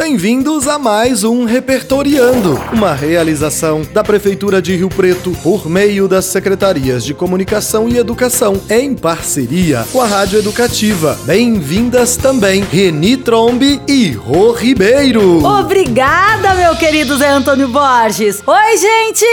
Bem-vindos a mais um Repertoriando, uma realização da Prefeitura de Rio Preto por meio das Secretarias de Comunicação e Educação, em parceria com a Rádio Educativa. Bem-vindas também Reni Trombe e Rô Ribeiro. Obrigada, meu querido Zé Antônio Borges. Oi, gente!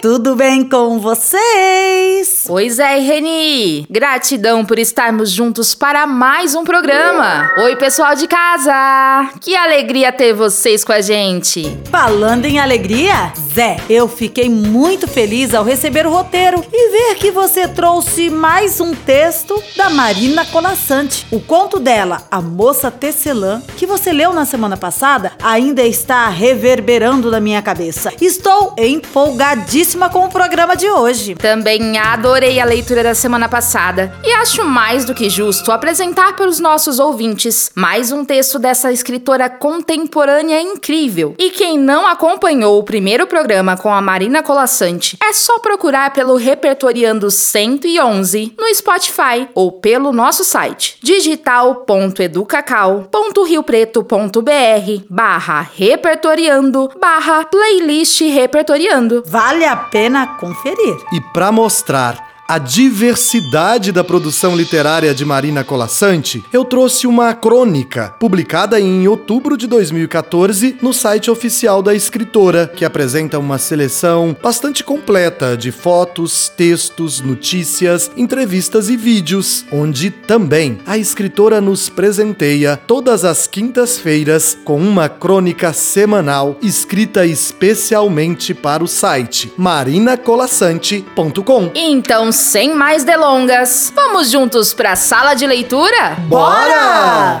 Tudo bem com vocês? Oi, Zé e Reni! Gratidão por estarmos juntos para mais um programa. Oi, pessoal de casa! Que alegria alegria ter vocês com a gente. Falando em alegria, Zé, eu fiquei muito feliz ao receber o roteiro e ver que você trouxe mais um texto da Marina Colassante. O conto dela, A Moça Tecelã, que você leu na semana passada, ainda está reverberando na minha cabeça. Estou empolgadíssima com o programa de hoje. Também adorei a leitura da semana passada e acho mais do que justo apresentar para os nossos ouvintes mais um texto dessa escritora contemporânea contemporânea incrível. E quem não acompanhou o primeiro programa com a Marina Colassante, é só procurar pelo Repertoriando 111 no Spotify ou pelo nosso site digital.educacau.riopreto.br barra repertoriando barra playlist repertoriando. Vale a pena conferir. E para mostrar a diversidade da produção literária de Marina Colassante, eu trouxe uma crônica publicada em outubro de 2014 no site oficial da escritora, que apresenta uma seleção bastante completa de fotos, textos, notícias, entrevistas e vídeos, onde também a escritora nos presenteia todas as quintas-feiras com uma crônica semanal escrita especialmente para o site marinacolassante.com. Então sem mais delongas, vamos juntos para a sala de leitura? Bora!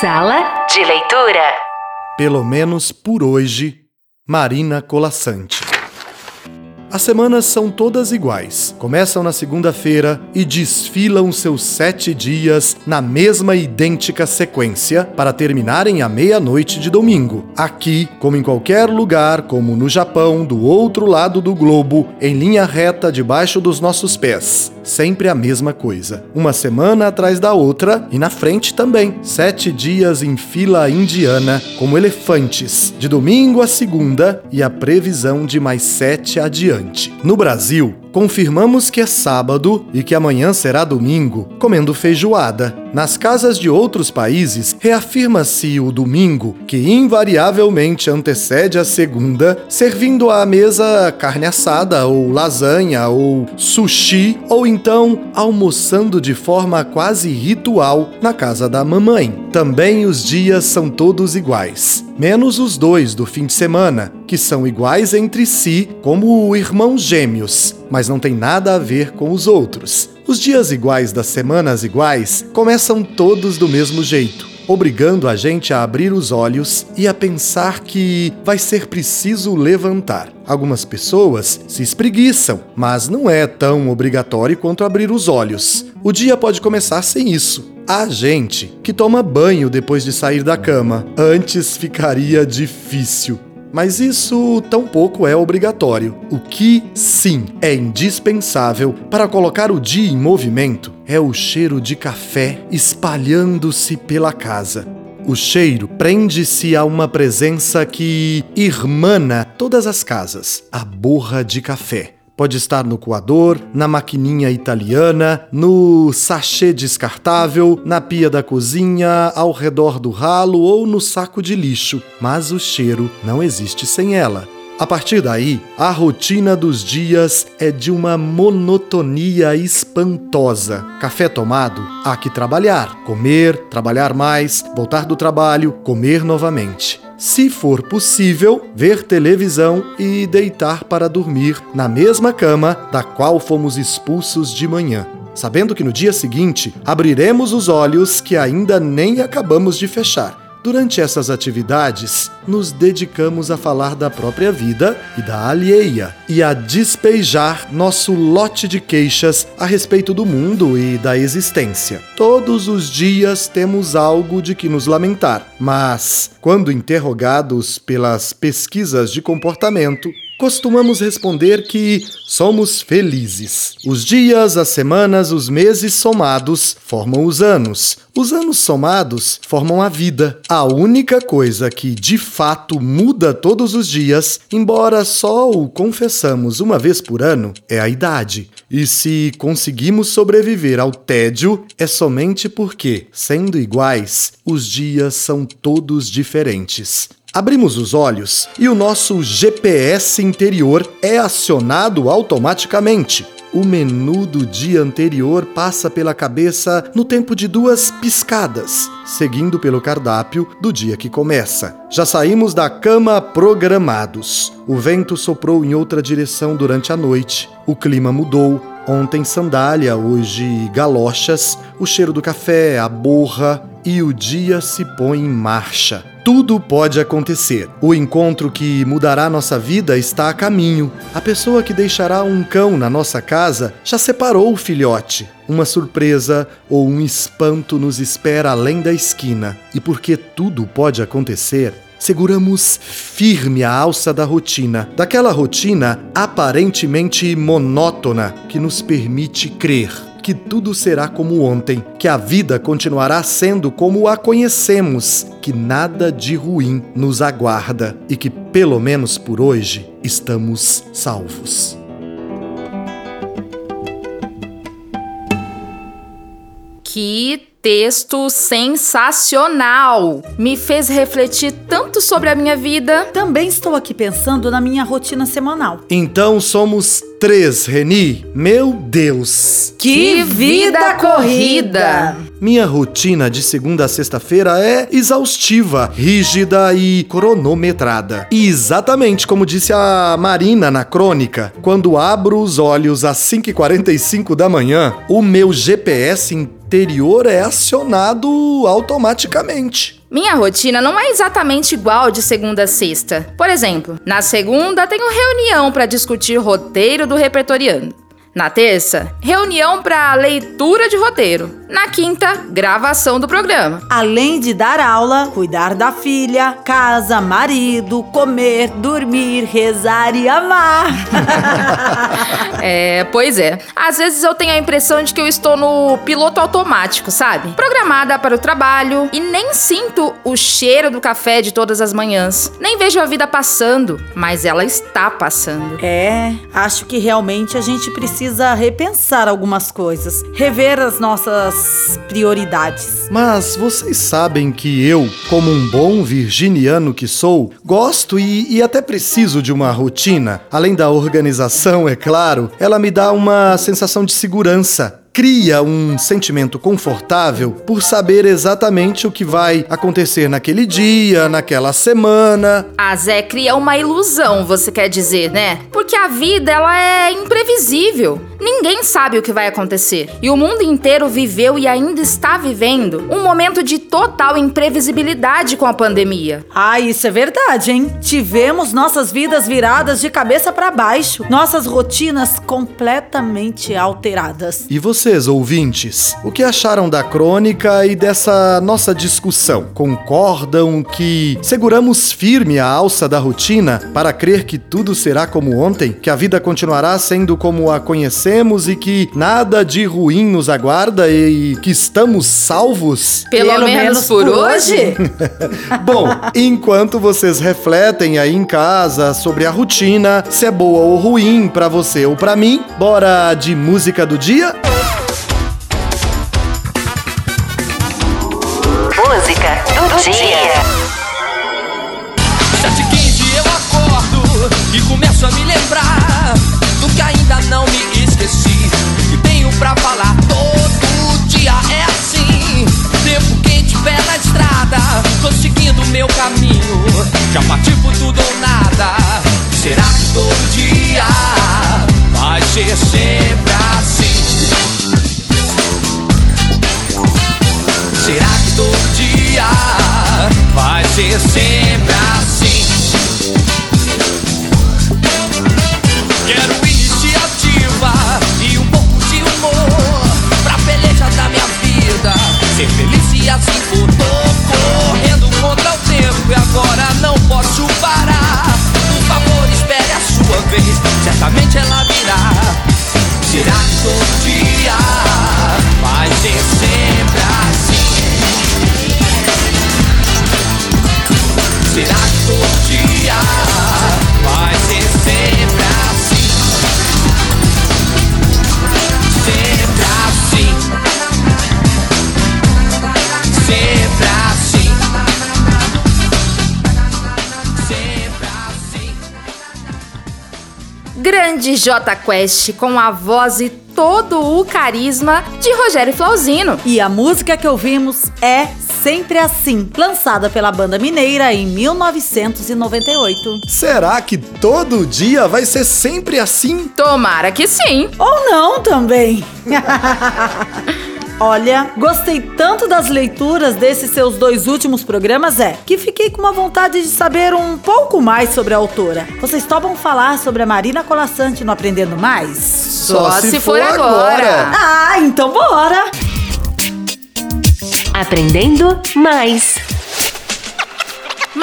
Sala de leitura. Pelo menos por hoje, Marina Colassante. As semanas são todas iguais. Começam na segunda-feira e desfilam seus sete dias na mesma idêntica sequência para terminarem à meia-noite de domingo. Aqui, como em qualquer lugar, como no Japão, do outro lado do globo, em linha reta debaixo dos nossos pés. Sempre a mesma coisa. Uma semana atrás da outra e na frente também. Sete dias em fila indiana, como elefantes, de domingo a segunda e a previsão de mais sete adiante. No Brasil, confirmamos que é sábado e que amanhã será domingo, comendo feijoada. Nas casas de outros países, reafirma-se o domingo, que invariavelmente antecede a segunda, servindo à mesa carne assada, ou lasanha, ou sushi, ou então almoçando de forma quase ritual na casa da mamãe. Também os dias são todos iguais, menos os dois do fim de semana, que são iguais entre si como irmãos gêmeos, mas não tem nada a ver com os outros. Os dias iguais das semanas iguais começam todos do mesmo jeito, obrigando a gente a abrir os olhos e a pensar que vai ser preciso levantar. Algumas pessoas se espreguiçam, mas não é tão obrigatório quanto abrir os olhos. O dia pode começar sem isso. Há gente que toma banho depois de sair da cama. Antes ficaria difícil. Mas isso tampouco é obrigatório. O que, sim, é indispensável para colocar o dia em movimento é o cheiro de café espalhando-se pela casa. O cheiro prende-se a uma presença que irmana todas as casas: a borra de café. Pode estar no coador, na maquininha italiana, no sachê descartável, na pia da cozinha, ao redor do ralo ou no saco de lixo, mas o cheiro não existe sem ela. A partir daí, a rotina dos dias é de uma monotonia espantosa. Café tomado, há que trabalhar, comer, trabalhar mais, voltar do trabalho, comer novamente se for possível, ver televisão e deitar para dormir na mesma cama da qual fomos expulsos de manhã, sabendo que no dia seguinte abriremos os olhos que ainda nem acabamos de fechar. Durante essas atividades, nos dedicamos a falar da própria vida e da alheia, e a despejar nosso lote de queixas a respeito do mundo e da existência. Todos os dias temos algo de que nos lamentar, mas, quando interrogados pelas pesquisas de comportamento, costumamos responder que somos felizes. Os dias, as semanas, os meses somados formam os anos. Os anos somados formam a vida. A única coisa que de fato muda todos os dias, embora só o confessamos uma vez por ano, é a idade. E se conseguimos sobreviver ao tédio, é somente porque, sendo iguais, os dias são todos diferentes. Abrimos os olhos e o nosso GPS interior é acionado automaticamente. O menu do dia anterior passa pela cabeça no tempo de duas piscadas, seguindo pelo cardápio do dia que começa. Já saímos da cama programados. O vento soprou em outra direção durante a noite. O clima mudou. Ontem sandália, hoje galochas, o cheiro do café, a borra e o dia se põe em marcha. Tudo pode acontecer. O encontro que mudará nossa vida está a caminho. A pessoa que deixará um cão na nossa casa já separou o filhote. Uma surpresa ou um espanto nos espera além da esquina. E porque tudo pode acontecer, seguramos firme a alça da rotina, daquela rotina aparentemente monótona que nos permite crer que tudo será como ontem, que a vida continuará sendo como a conhecemos, que nada de ruim nos aguarda e que, pelo menos por hoje, estamos salvos. Que texto sensacional! Me fez refletir tanto sobre a minha vida. Também estou aqui pensando na minha rotina semanal. Então somos três, Reni? Meu Deus! Que vida corrida! Minha rotina de segunda a sexta-feira é exaustiva, rígida e cronometrada. E exatamente como disse a Marina na crônica, quando abro os olhos às 5h45 da manhã, o meu GPS interior é acionado automaticamente. Minha rotina não é exatamente igual de segunda a sexta. Por exemplo, na segunda tenho reunião para discutir roteiro do repertoriando. Na terça, reunião para leitura de roteiro. Na quinta, gravação do programa. Além de dar aula, cuidar da filha, casa, marido, comer, dormir, rezar e amar. é, pois é. Às vezes eu tenho a impressão de que eu estou no piloto automático, sabe? Programada para o trabalho e nem sinto o cheiro do café de todas as manhãs. Nem vejo a vida passando, mas ela está passando. É, acho que realmente a gente precisa repensar algumas coisas, rever as nossas prioridades. Mas vocês sabem que eu, como um bom virginiano que sou, gosto e, e até preciso de uma rotina. Além da organização, é claro, ela me dá uma sensação de segurança cria um sentimento confortável por saber exatamente o que vai acontecer naquele dia, naquela semana. A Zé cria uma ilusão, você quer dizer, né? Porque a vida ela é imprevisível. Ninguém sabe o que vai acontecer. E o mundo inteiro viveu e ainda está vivendo um momento de total imprevisibilidade com a pandemia. Ah, isso é verdade, hein? Tivemos nossas vidas viradas de cabeça para baixo, nossas rotinas completamente alteradas. E você vocês, ouvintes, o que acharam da crônica e dessa nossa discussão? Concordam que seguramos firme a alça da rotina para crer que tudo será como ontem? Que a vida continuará sendo como a conhecemos e que nada de ruim nos aguarda e que estamos salvos? Pelo, Pelo menos, menos, por hoje? Bom, enquanto vocês refletem aí em casa sobre a rotina, se é boa ou ruim para você ou para mim, bora de música do dia? Será que todo dia Grande J Quest com a voz e todo o carisma de Rogério Flauzino. E a música que ouvimos é Sempre Assim, lançada pela banda mineira em 1998. Será que todo dia vai ser sempre assim? Tomara que sim. Ou não também. Olha, gostei tanto das leituras desses seus dois últimos programas, é, que fiquei com uma vontade de saber um pouco mais sobre a autora. Vocês topam falar sobre a Marina Colassante no Aprendendo Mais? Só se for agora. Ah, então bora! Aprendendo mais.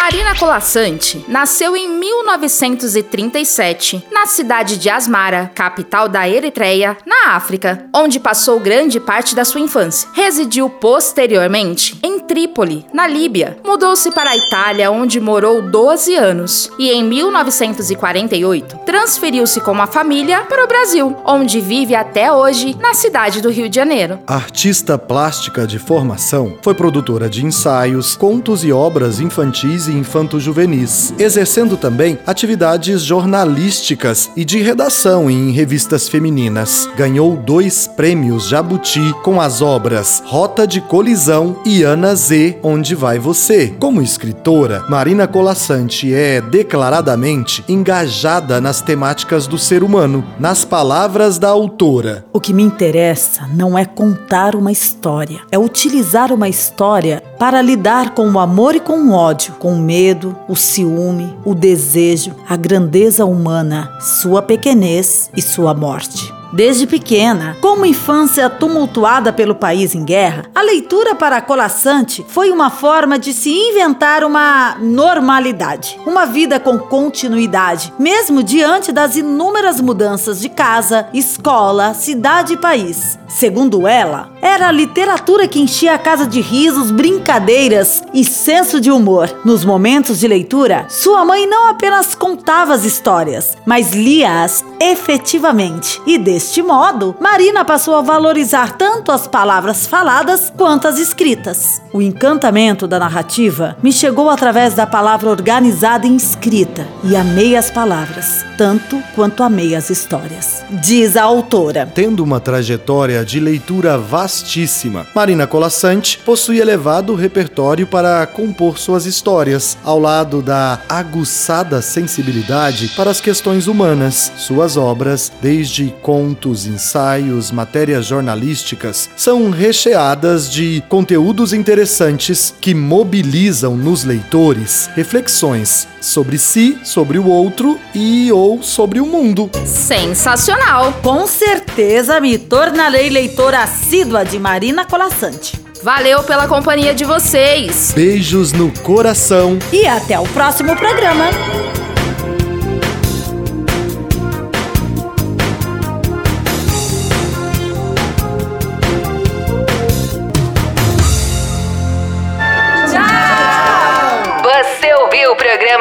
Marina Colassante nasceu em 1937 na cidade de Asmara, capital da Eritreia, na África, onde passou grande parte da sua infância. Residiu posteriormente em Trípoli, na Líbia. Mudou-se para a Itália, onde morou 12 anos, e em 1948 transferiu-se com a família para o Brasil, onde vive até hoje na cidade do Rio de Janeiro. Artista plástica de formação, foi produtora de ensaios, contos e obras infantis e infanto-juvenis, exercendo também atividades jornalísticas e de redação em revistas femininas. Ganhou dois prêmios Jabuti com as obras Rota de Colisão e Ana Z, Onde Vai Você. Como escritora, Marina Colassante é declaradamente engajada nas temáticas do ser humano. Nas palavras da autora, O que me interessa não é contar uma história, é utilizar uma história para lidar com o amor e com o ódio, com o medo, o ciúme, o desejo, a grandeza humana, sua pequenez e sua morte. Desde pequena, com uma infância tumultuada pelo país em guerra, a leitura para a Colassante foi uma forma de se inventar uma normalidade, uma vida com continuidade, mesmo diante das inúmeras mudanças de casa, escola, cidade e país. Segundo ela, era a literatura que enchia a casa de risos, brincadeiras e senso de humor. Nos momentos de leitura, sua mãe não apenas contava as histórias, mas lia-as efetivamente. E deste modo, Marina passou a valorizar tanto as palavras faladas quanto as escritas. O encantamento da narrativa me chegou através da palavra organizada e escrita, e amei as palavras, tanto quanto amei as histórias. Diz a autora. Tendo uma trajetória de leitura vastíssima, Marina Colassante possui elevado repertório para compor suas histórias, ao lado da aguçada sensibilidade para as questões humanas. Suas obras, desde contos, ensaios, matérias jornalísticas, são recheadas de conteúdos interessantes que mobilizam nos leitores reflexões sobre si, sobre o outro e ou sobre o mundo. Sensacional! Com certeza me tornarei leitora assídua de Marina Colassante. Valeu pela companhia de vocês! Beijos no coração. E até o próximo programa.